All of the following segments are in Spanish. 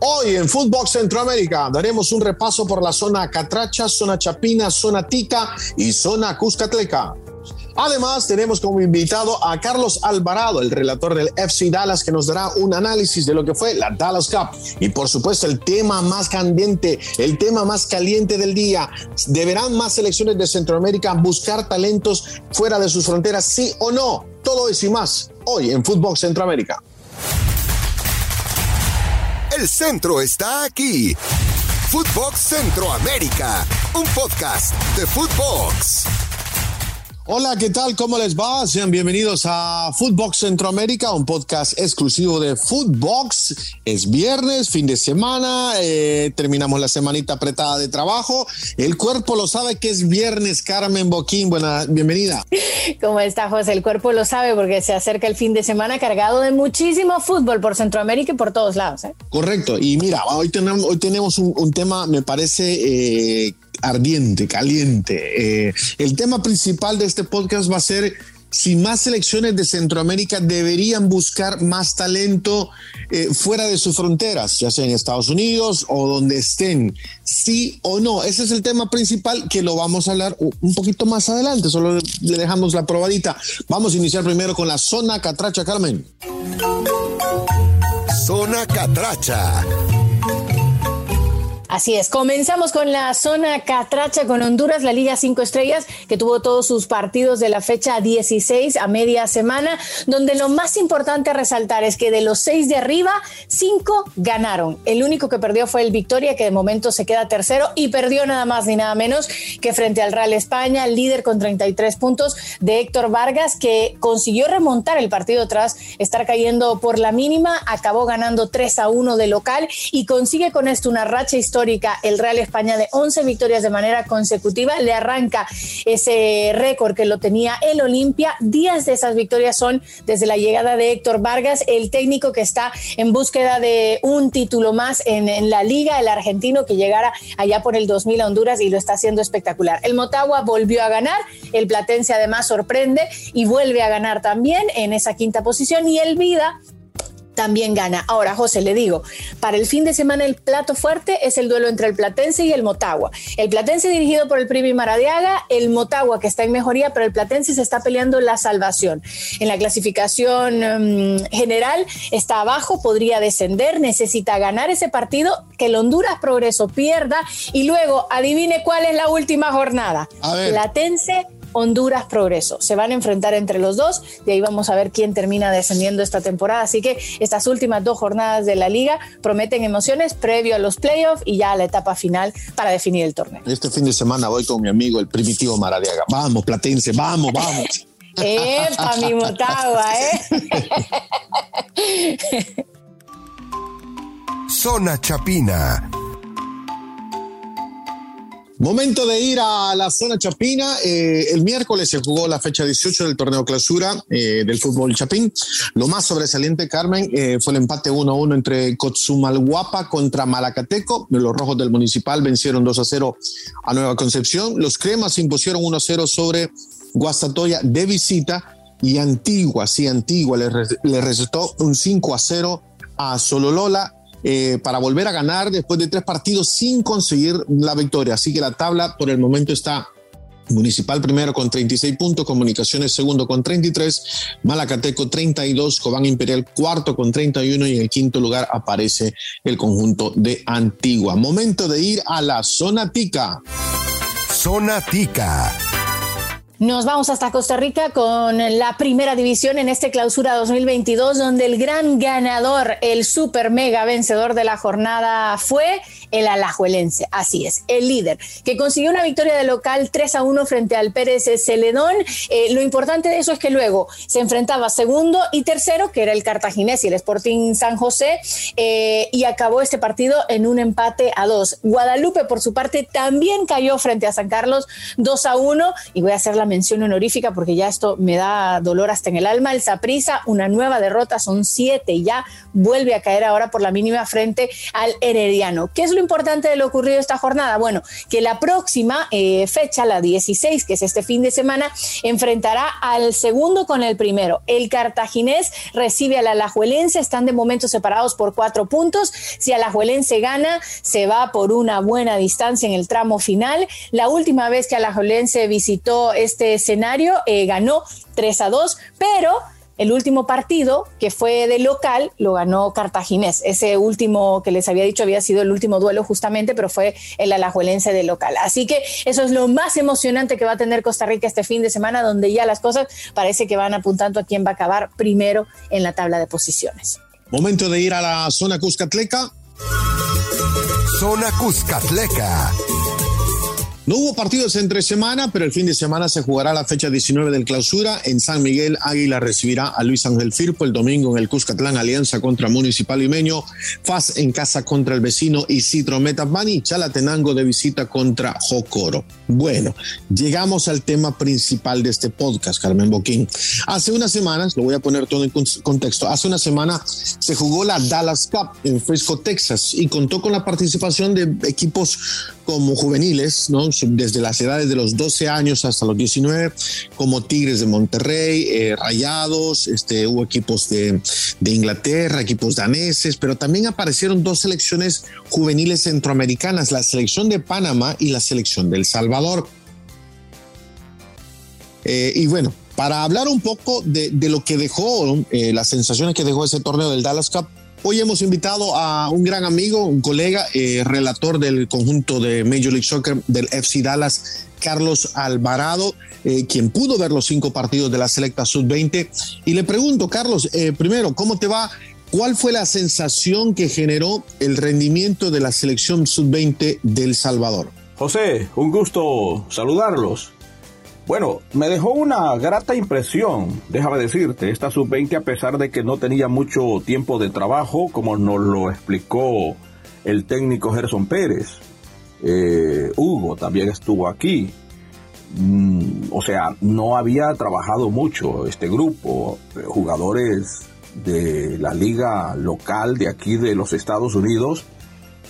Hoy en Footbox Centroamérica daremos un repaso por la zona Catracha, zona Chapina, zona Tica y zona Cuscatleca. Además, tenemos como invitado a Carlos Alvarado, el relator del FC Dallas, que nos dará un análisis de lo que fue la Dallas Cup. Y por supuesto, el tema más candente, el tema más caliente del día. ¿Deberán más selecciones de Centroamérica buscar talentos fuera de sus fronteras, sí o no? Todo eso y más hoy en Footbox Centroamérica. El centro está aquí. Footbox Centroamérica, un podcast de Footbox. Hola, ¿qué tal? ¿Cómo les va? Sean bienvenidos a Footbox Centroamérica, un podcast exclusivo de Footbox. Es viernes, fin de semana, eh, terminamos la semanita apretada de trabajo. El cuerpo lo sabe que es viernes, Carmen Boquín. Buena, bienvenida. ¿Cómo está, José? El cuerpo lo sabe porque se acerca el fin de semana cargado de muchísimo fútbol por Centroamérica y por todos lados. ¿eh? Correcto. Y mira, hoy tenemos, hoy tenemos un, tema, me parece, eh, ardiente, caliente. Eh, el tema principal de este podcast va a ser si más selecciones de Centroamérica deberían buscar más talento eh, fuera de sus fronteras, ya sea en Estados Unidos o donde estén, sí o no. Ese es el tema principal que lo vamos a hablar un poquito más adelante, solo le dejamos la probadita. Vamos a iniciar primero con la zona catracha, Carmen. Zona catracha. Así es, comenzamos con la zona Catracha con Honduras, la Liga 5 Estrellas, que tuvo todos sus partidos de la fecha 16 a media semana, donde lo más importante a resaltar es que de los seis de arriba, cinco ganaron. El único que perdió fue el Victoria, que de momento se queda tercero y perdió nada más ni nada menos que frente al Real España, líder con 33 puntos de Héctor Vargas, que consiguió remontar el partido tras estar cayendo por la mínima, acabó ganando 3 a 1 de local y consigue con esto una racha histórica el Real España de 11 victorias de manera consecutiva, le arranca ese récord que lo tenía el Olimpia. Días de esas victorias son desde la llegada de Héctor Vargas, el técnico que está en búsqueda de un título más en, en la liga, el argentino que llegara allá por el 2000 a Honduras y lo está haciendo espectacular. El Motagua volvió a ganar, el Platense además sorprende y vuelve a ganar también en esa quinta posición y el Vida también gana. Ahora, José, le digo, para el fin de semana el plato fuerte es el duelo entre el Platense y el Motagua. El Platense dirigido por el Primi Maradiaga, el Motagua que está en mejoría, pero el Platense se está peleando la salvación. En la clasificación mm, general está abajo, podría descender, necesita ganar ese partido, que el Honduras Progreso pierda y luego adivine cuál es la última jornada. Platense Honduras Progreso. Se van a enfrentar entre los dos, y ahí vamos a ver quién termina descendiendo esta temporada. Así que estas últimas dos jornadas de la liga prometen emociones previo a los playoffs y ya a la etapa final para definir el torneo. Este fin de semana voy con mi amigo el primitivo Maradiaga. Vamos, Platense, vamos, vamos. ¡Epa, mi motagua, eh! Zona Chapina Momento de ir a la zona chapina. Eh, el miércoles se jugó la fecha 18 del torneo clausura eh, del fútbol chapín. Lo más sobresaliente, Carmen, eh, fue el empate 1-1 entre Cotzumalguapa contra Malacateco. Los rojos del municipal vencieron 2-0 a Nueva Concepción. Los cremas impusieron 1-0 sobre Guastatoya de visita. Y Antigua, sí, Antigua le, le recetó un 5-0 a Sololola eh, para volver a ganar después de tres partidos sin conseguir la victoria. Así que la tabla por el momento está Municipal primero con 36 puntos, Comunicaciones segundo con 33, Malacateco 32, Cobán Imperial cuarto con 31 y en el quinto lugar aparece el conjunto de Antigua. Momento de ir a la zona tica. Zona tica. Nos vamos hasta Costa Rica con la primera división en este clausura 2022, donde el gran ganador, el super mega vencedor de la jornada fue el Alajuelense. Así es, el líder, que consiguió una victoria de local 3 a 1 frente al Pérez Celedón. Eh, lo importante de eso es que luego se enfrentaba segundo y tercero, que era el Cartaginés y el Sporting San José, eh, y acabó este partido en un empate a dos. Guadalupe, por su parte, también cayó frente a San Carlos 2 a 1, y voy a hacer la mención honorífica porque ya esto me da dolor hasta en el alma. El Saprisa, una nueva derrota, son siete ya vuelve a caer ahora por la mínima frente al Herediano. ¿Qué es lo importante de lo ocurrido esta jornada? Bueno, que la próxima eh, fecha, la 16, que es este fin de semana, enfrentará al segundo con el primero. El cartaginés recibe al alajuelense, están de momento separados por cuatro puntos. Si alajuelense gana, se va por una buena distancia en el tramo final. La última vez que alajuelense visitó este escenario, eh, ganó 3 a 2, pero el último partido, que fue de local, lo ganó Cartaginés. Ese último que les había dicho había sido el último duelo justamente, pero fue el alajuelense de local. Así que eso es lo más emocionante que va a tener Costa Rica este fin de semana, donde ya las cosas parece que van apuntando a quién va a acabar primero en la tabla de posiciones. Momento de ir a la zona Cuscatleca. Zona Cuscatleca. No hubo partidos entre semana, pero el fin de semana se jugará la fecha 19 del clausura. En San Miguel, Águila recibirá a Luis Ángel Firpo el domingo en el Cuscatlán, Alianza contra Municipal Limeño, FAS en casa contra el vecino Isidro Metabani, Chalatenango de visita contra Jocoro. Bueno, llegamos al tema principal de este podcast, Carmen Boquín. Hace unas semanas, lo voy a poner todo en contexto, hace una semana se jugó la Dallas Cup en Frisco, Texas, y contó con la participación de equipos como juveniles, ¿no? desde las edades de los 12 años hasta los 19, como Tigres de Monterrey, eh, Rayados, este, hubo equipos de, Inglaterra, equipos daneses, pero también aparecieron dos selecciones juveniles centroamericanas, la selección de Panamá y la selección del Salvador. Eh, y bueno, para hablar un poco de, de lo que dejó, eh, las sensaciones que dejó ese torneo del Dallas Cup, Hoy hemos invitado a un gran amigo, un colega, eh, relator del conjunto de Major League Soccer del FC Dallas, Carlos Alvarado, eh, quien pudo ver los cinco partidos de la Selecta Sub-20. Y le pregunto, Carlos, eh, primero, ¿cómo te va? ¿Cuál fue la sensación que generó el rendimiento de la selección Sub-20 del Salvador? José, un gusto saludarlos. Bueno, me dejó una grata impresión, déjame decirte, esta sub-20 a pesar de que no tenía mucho tiempo de trabajo, como nos lo explicó el técnico Gerson Pérez. Eh, Hugo también estuvo aquí. Mm, o sea, no había trabajado mucho este grupo, jugadores de la liga local de aquí de los Estados Unidos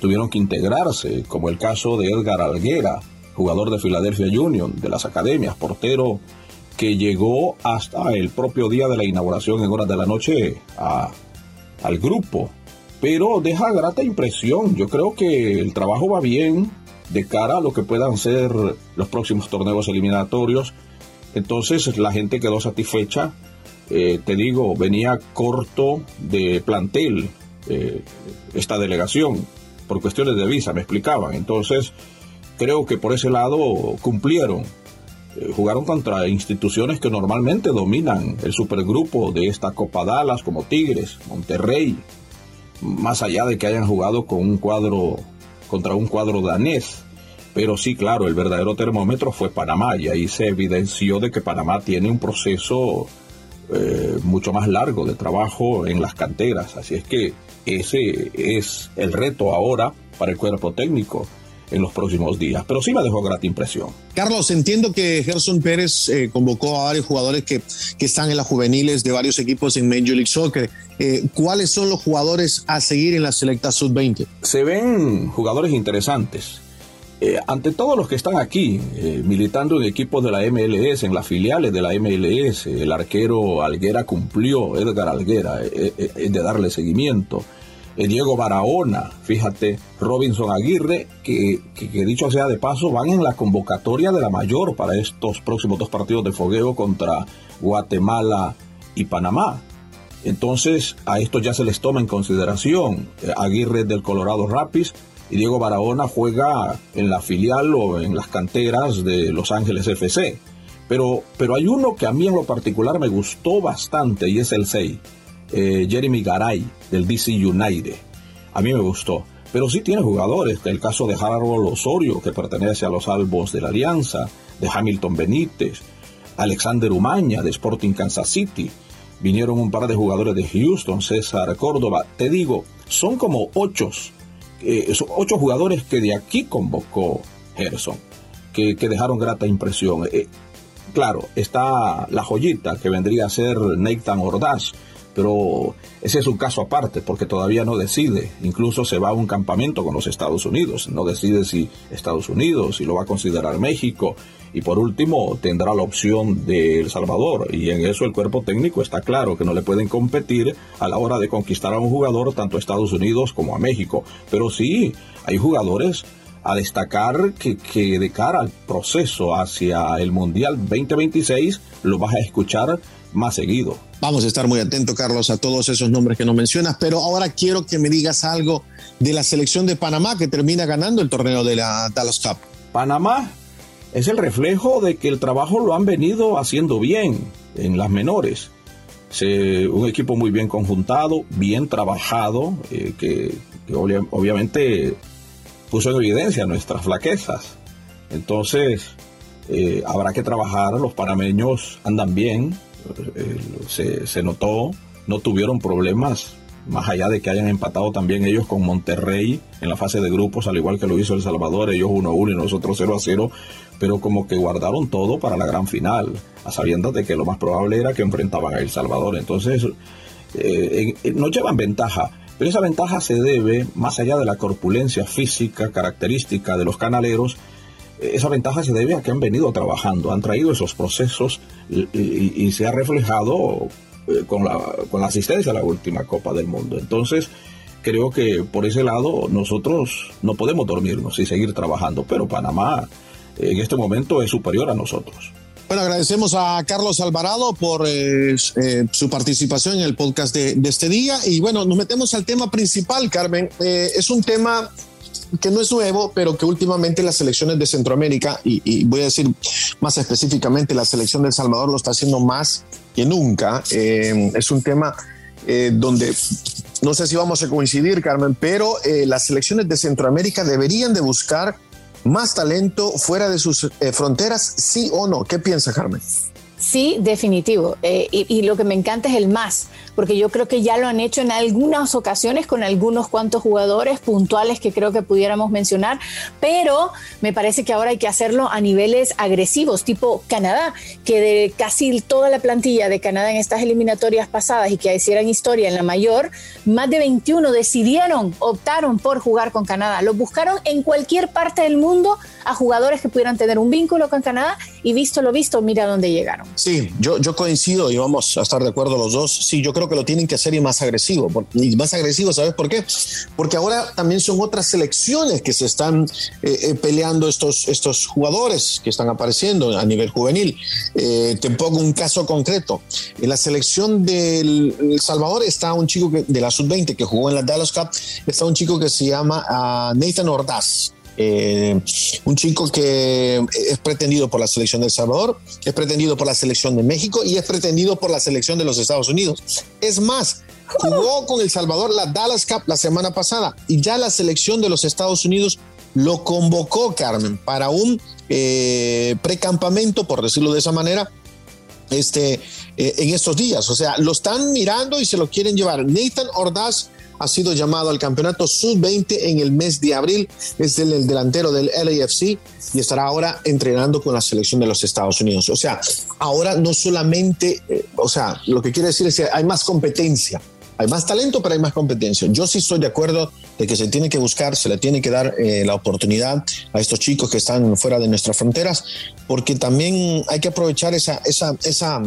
tuvieron que integrarse, como el caso de Edgar Alguera jugador de Philadelphia Union, de las academias, portero que llegó hasta el propio día de la inauguración en horas de la noche al grupo. Pero deja grata impresión. Yo creo que el trabajo va bien de cara a lo que puedan ser los próximos torneos eliminatorios. Entonces la gente quedó satisfecha. Eh, te digo, venía corto de plantel eh, esta delegación por cuestiones de visa, me explicaban. Entonces, creo que por ese lado cumplieron. Eh, jugaron contra instituciones que normalmente dominan el supergrupo de esta Copa Dallas, como Tigres, Monterrey, más allá de que hayan jugado con un cuadro contra un cuadro danés. Pero sí, claro, el verdadero termómetro fue Panamá y ahí se evidenció de que Panamá tiene un proceso eh, mucho más largo de trabajo en las canteras. Así es que ese es el reto ahora para el cuerpo técnico en los próximos días. Pero sí me dejó grata impresión. Carlos, entiendo que Gerson Pérez eh, convocó a varios jugadores que, que, están en las juveniles de varios equipos en Major League Soccer. Eh, ¿Cuáles son los jugadores a seguir en la selecta sub-20? Se ven jugadores interesantes. Eh, ante todos los que están aquí, militando en equipos de la MLS, en las filiales de la MLS, el arquero Alguera cumplió, Edgar Alguera, de darle seguimiento. Eh, Diego Barahona, fíjate, Robinson Aguirre, que, dicho sea de paso, van en la convocatoria de la mayor para estos próximos dos partidos de fogueo contra Guatemala y Panamá. Entonces, a estos ya se les toma en consideración. Eh, Aguirre del Colorado Rapids y Diego Barahona juega en la filial o en las canteras de Los Ángeles FC. Pero, pero hay uno que a mí en lo particular me gustó bastante y es el 6 eh, Jeremy Garay del DC United. A mí me gustó. Pero sí tiene jugadores, el caso de Harold Osorio, que pertenece a los Albos de la Alianza, de Hamilton Benítez, Alexander Umaña de Sporting Kansas City. Vinieron un par de jugadores de Houston, César Córdoba. Te digo, son como ocho, eh, ocho jugadores que de aquí convocó Gerson, que, dejaron grata impresión. Eh, claro, está la joyita que vendría a ser Nathan Ordaz, pero ese es un caso aparte porque todavía no decide. Incluso se va a un campamento con los Estados Unidos. No decide si Estados Unidos, si lo va a considerar México. Y por último, tendrá la opción de El Salvador. Y en eso el cuerpo técnico está claro que no le pueden competir a la hora de conquistar a un jugador tanto a Estados Unidos como a México. Pero sí, hay jugadores a destacar que, que de cara al proceso hacia el Mundial 2026 lo vas a escuchar más seguido. Vamos a estar muy atentos, Carlos, a todos esos nombres que no mencionas, pero ahora quiero que me digas algo de la selección de Panamá que termina ganando el torneo de la Dallas Cup. Panamá es el reflejo de que el trabajo lo han venido haciendo bien en las menores. un equipo muy bien conjuntado, bien trabajado, eh, que, obviamente puso en evidencia nuestras flaquezas. Entonces, eh, habrá que trabajar, los panameños andan bien, eh, se, se, notó, no tuvieron problemas, más allá de que hayan empatado también ellos con Monterrey en la fase de grupos, al igual que lo hizo El Salvador, ellos 1-1 y nosotros 0-0, pero como que guardaron todo para la gran final, a de que lo más probable era que enfrentaban a El Salvador. Entonces, eh, no llevan ventaja. Pero esa ventaja se debe, más allá de la corpulencia física característica de los canaleros, esa ventaja se debe a que han venido trabajando, han traído esos procesos y, se ha reflejado eh, con, la, con la asistencia a la última Copa del Mundo. Entonces, creo que por ese lado nosotros no podemos dormirnos y seguir trabajando, pero Panamá en este momento es superior a nosotros. Bueno, agradecemos a Carlos Alvarado por eh, eh, su participación en el podcast de, este día. Y bueno, nos metemos al tema principal, Carmen. es un tema que no es nuevo, pero que últimamente las selecciones de Centroamérica, y, voy a decir más específicamente, la selección de El Salvador lo está haciendo más que nunca. Eh, es un tema eh, donde no sé si vamos a coincidir, Carmen, pero eh, las selecciones de Centroamérica deberían de buscar más talento fuera de sus fronteras, sí o no. ¿Qué piensa, Carmen? Sí, definitivo. Eh, y, lo que me encanta es el más, porque yo creo que ya lo han hecho en algunas ocasiones con algunos cuantos jugadores puntuales que creo que pudiéramos mencionar, pero me parece que ahora hay que hacerlo a niveles agresivos, tipo Canadá, que de casi toda la plantilla de Canadá en estas eliminatorias pasadas y que hicieran historia en la mayor, más de 21 decidieron, optaron por jugar con Canadá. Los buscaron en cualquier parte del mundo a jugadores que pudieran tener un vínculo con Canadá y visto lo visto, mira dónde llegaron. Sí, yo, yo coincido y vamos a estar de acuerdo los dos. Sí, yo creo que lo tienen que hacer y más agresivo. Más agresivo, ¿sabes por qué? Porque ahora también son otras selecciones que se están eh, eh, peleando estos, estos jugadores que están apareciendo a nivel juvenil. Eh, te pongo un caso concreto. En la selección del El Salvador está un chico de la sub-20 que jugó en la Dallas Cup, está un chico que se llama ah, Nathan Ordaz eh, un chico que es pretendido por la selección de El Salvador, es pretendido por la selección de México y es pretendido por la selección de los Estados Unidos. Es más, jugó con El Salvador la Dallas Cup la semana pasada y ya la selección de los Estados Unidos lo convocó, Carmen, para un eh, precampamento, por decirlo de esa manera, este, eh, en estos días. O sea, lo están mirando y se lo quieren llevar. Nathan Ordaz ha sido llamado al campeonato sub-20 en el mes de abril. Es el, delantero del LAFC y estará ahora entrenando con la selección de los Estados Unidos. O sea, ahora no solamente, eh, o sea, lo que quiere decir es que hay más competencia. Hay más talento, pero hay más competencia. Yo sí estoy de acuerdo de que se tiene que buscar, se le tiene que dar eh, la oportunidad a estos chicos que están fuera de nuestras fronteras, porque también hay que aprovechar esa, esa, esa,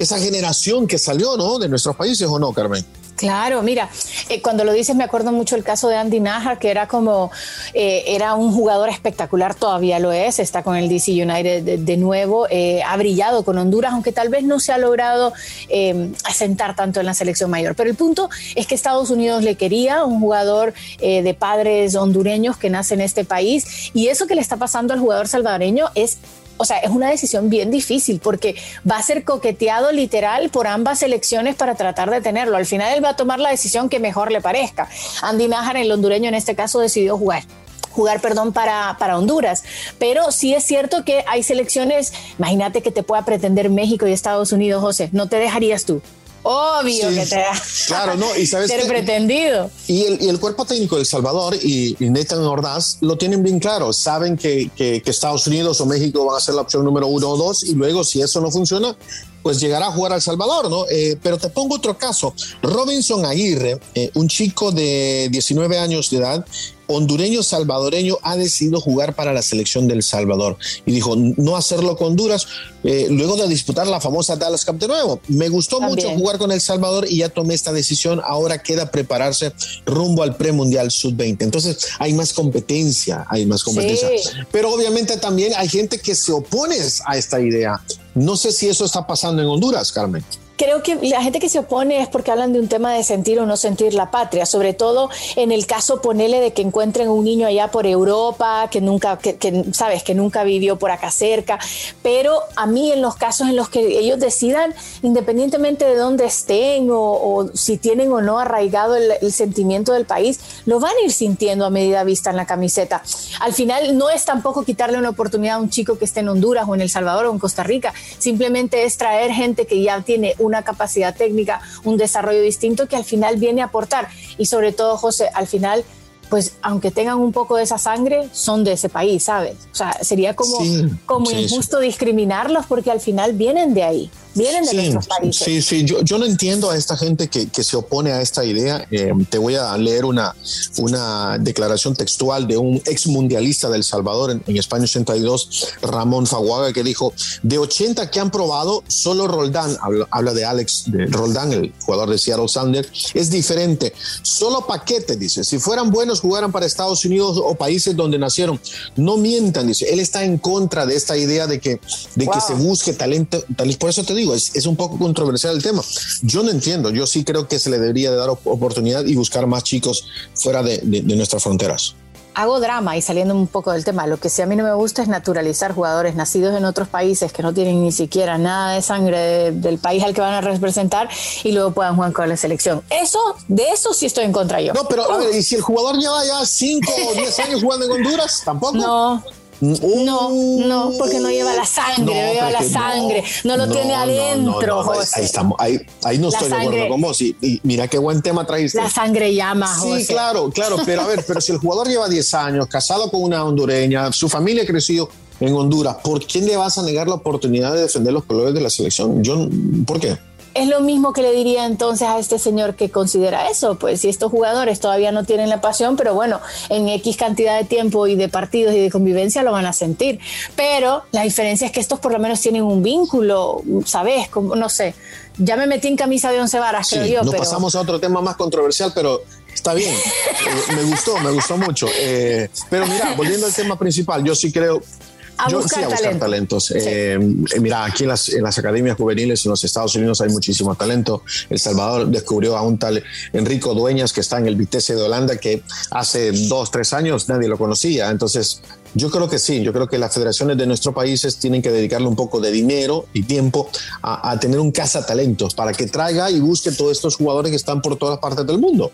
esa generación que salió ¿no? de nuestros países, ¿o no, Carmen? Claro, mira, eh, cuando lo dices me acuerdo mucho el caso de Andy Najar, que era como, eh, era un jugador espectacular, todavía lo es, está con el DC United de, nuevo, eh, ha brillado con Honduras, aunque tal vez no se ha logrado asentar tanto en la selección mayor. Pero el punto es que Estados Unidos le quería, un jugador de padres hondureños que nace en este país, y eso que le está pasando al jugador salvadoreño es o sea, es una decisión bien difícil porque va a ser coqueteado literal por ambas elecciones para tratar de tenerlo. Al final él va a tomar la decisión que mejor le parezca. Andy Nájar, el hondureño en este caso, decidió jugar jugar, perdón, para, para Honduras. Pero sí es cierto que hay selecciones, imagínate que te pueda pretender México y Estados Unidos, José, ¿no te dejarías tú? Obvio que te da. Claro, no, y sabes Ser pretendido. Y el, y el, cuerpo técnico de El Salvador y, y, Nathan Ordaz lo tienen bien claro. Saben que, que, que, Estados Unidos o México van a ser la opción número uno o dos, y luego, si eso no funciona, pues llegará a jugar al Salvador, ¿no? Eh, pero te pongo otro caso. Robinson Aguirre, eh, un chico de 19 años de edad, hondureño salvadoreño, ha decidido jugar para la selección del Salvador y dijo no hacerlo con Honduras eh, luego de disputar la famosa Dallas Cup de nuevo. Me gustó También. mucho jugar con El Salvador y ya tomé esta decisión. Ahora queda prepararse rumbo al premundial sub-20. Entonces hay más competencia, hay más competencia. Sí. Pero obviamente también hay gente que se opone a esta idea. No sé si eso está pasando en Honduras, Carmen creo que la gente que se opone es porque hablan de un tema de sentir o no sentir la patria, sobre todo en el caso, ponele, de que encuentren un niño allá por Europa, que nunca, que, sabes, que nunca vivió por acá cerca, pero a mí en los casos en los que ellos decidan, independientemente de dónde estén o, si tienen o no arraigado el, sentimiento del país, lo van a ir sintiendo a medida vista en la camiseta. Al final no es tampoco quitarle una oportunidad a un chico que esté en Honduras o en El Salvador o en Costa Rica, simplemente es traer gente que ya tiene un una capacidad técnica, un desarrollo distinto que al final viene a aportar. Y sobre todo, José, al final pues aunque tengan un poco de esa sangre, son de ese país, ¿sabes? O sea, sería como, sí, como sí, injusto sí. discriminarlos porque al final vienen de ahí, vienen de nuestros países. Sí, sí, yo, yo no entiendo a esta gente que, que se opone a esta idea. Eh, te voy a leer una, una declaración textual de un ex mundialista del Salvador en, en España 82, Ramón Faguaga, que dijo, de 80 que han probado, solo Roldán, habla, habla de Alex de Roldán, el jugador de Seattle Sanders, es diferente. Solo paquete, dice, si fueran buenos jugaran para Estados Unidos o países donde nacieron. No mientan, dice. Él está en contra de esta idea de que, de wow. que se busque talento, talento. Por eso te digo, es, es, un poco controversial el tema. Yo no entiendo. Yo sí creo que se le debería de dar oportunidad y buscar más chicos fuera de, de, de nuestras fronteras hago drama y saliendo un poco del tema, lo que sí a mí no me gusta es naturalizar jugadores nacidos en otros países que no tienen ni siquiera nada de sangre de, del país al que van a representar y luego puedan jugar con la selección. Eso, de eso sí estoy en contra yo. No, pero a ver, ¿y si el jugador lleva ya 5 o 10 años jugando en Honduras? ¿Tampoco? No. No, no, porque no lleva la sangre, no, no lleva la sangre, no, no lo tiene adentro, José. Ahí, estamos, ahí, ahí no la estoy sangre, de acuerdo con vos. Y, y, mira qué buen tema traíste. La sangre llama, Sí, José. claro, claro, pero a ver, pero si el jugador lleva 10 años, casado con una hondureña, su familia ha crecido en Honduras, ¿por quién le vas a negar la oportunidad de defender los colores de la selección? Yo, ¿Por qué? Es lo mismo que le diría entonces a este señor que considera eso, pues si estos jugadores todavía no tienen la pasión, pero bueno, en X cantidad de tiempo y de partidos y de convivencia lo van a sentir. Pero la diferencia es que estos por lo menos tienen un vínculo, ¿sabes? Como, no sé, ya me metí en camisa de once varas, sí, creo yo. No pero... pasamos a otro tema más controversial, pero está bien. eh, me gustó, me gustó mucho. Eh, pero mira, volviendo al tema principal, yo sí creo a yo buscar sí, a buscar talento. talentos. Sí. Eh, mira, aquí en las, en las, academias juveniles en los Estados Unidos hay muchísimo talento. El Salvador descubrió a un tal Enrico Dueñas que está en el Vitesse de Holanda que hace dos, tres años nadie lo conocía. Entonces, yo creo que sí, yo creo que las federaciones de nuestros países tienen que dedicarle un poco de dinero y tiempo a, a tener un talentos para que traiga y busque todos estos jugadores que están por todas partes del mundo.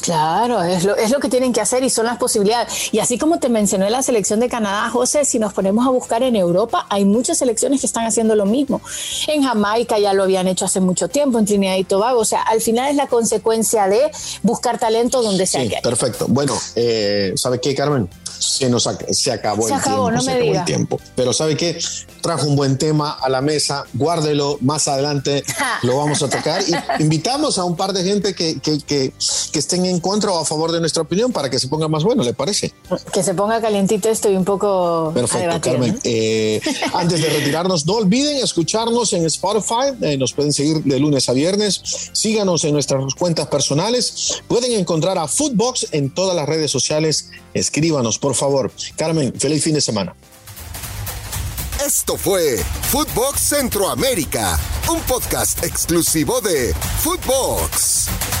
Claro, es lo, es lo que tienen que hacer y son las posibilidades. Y así como te mencioné la selección de Canadá, José, si nos ponemos a buscar en Europa, hay muchas selecciones que están haciendo lo mismo. En Jamaica ya lo habían hecho hace mucho tiempo, en Trinidad y Tobago. O sea, al final es la consecuencia de buscar talento donde sea sí, que. Perfecto. Bueno, eh, ¿sabe qué, Carmen? Se nos se acabó se el acabó, tiempo. No se me acabó diga. el tiempo. Pero ¿sabe qué? Trajo un buen tema a la mesa. Guárdelo. Más adelante lo vamos a tocar. Y invitamos a un par de gente que, que, que, que estén en contra o a favor de nuestra opinión para que se ponga más bueno, ¿le parece? Que se ponga calientito esto y un poco. Perfecto, debatir, Carmen. ¿no? Eh, antes de retirarnos, no olviden escucharnos en Spotify. Eh, nos pueden seguir de lunes a viernes. Síganos en nuestras cuentas personales. Pueden encontrar a Footbox en todas las redes sociales. Escríbanos, por favor. Carmen, feliz fin de semana. Esto fue Footbox Centroamérica, un podcast exclusivo de Footbox.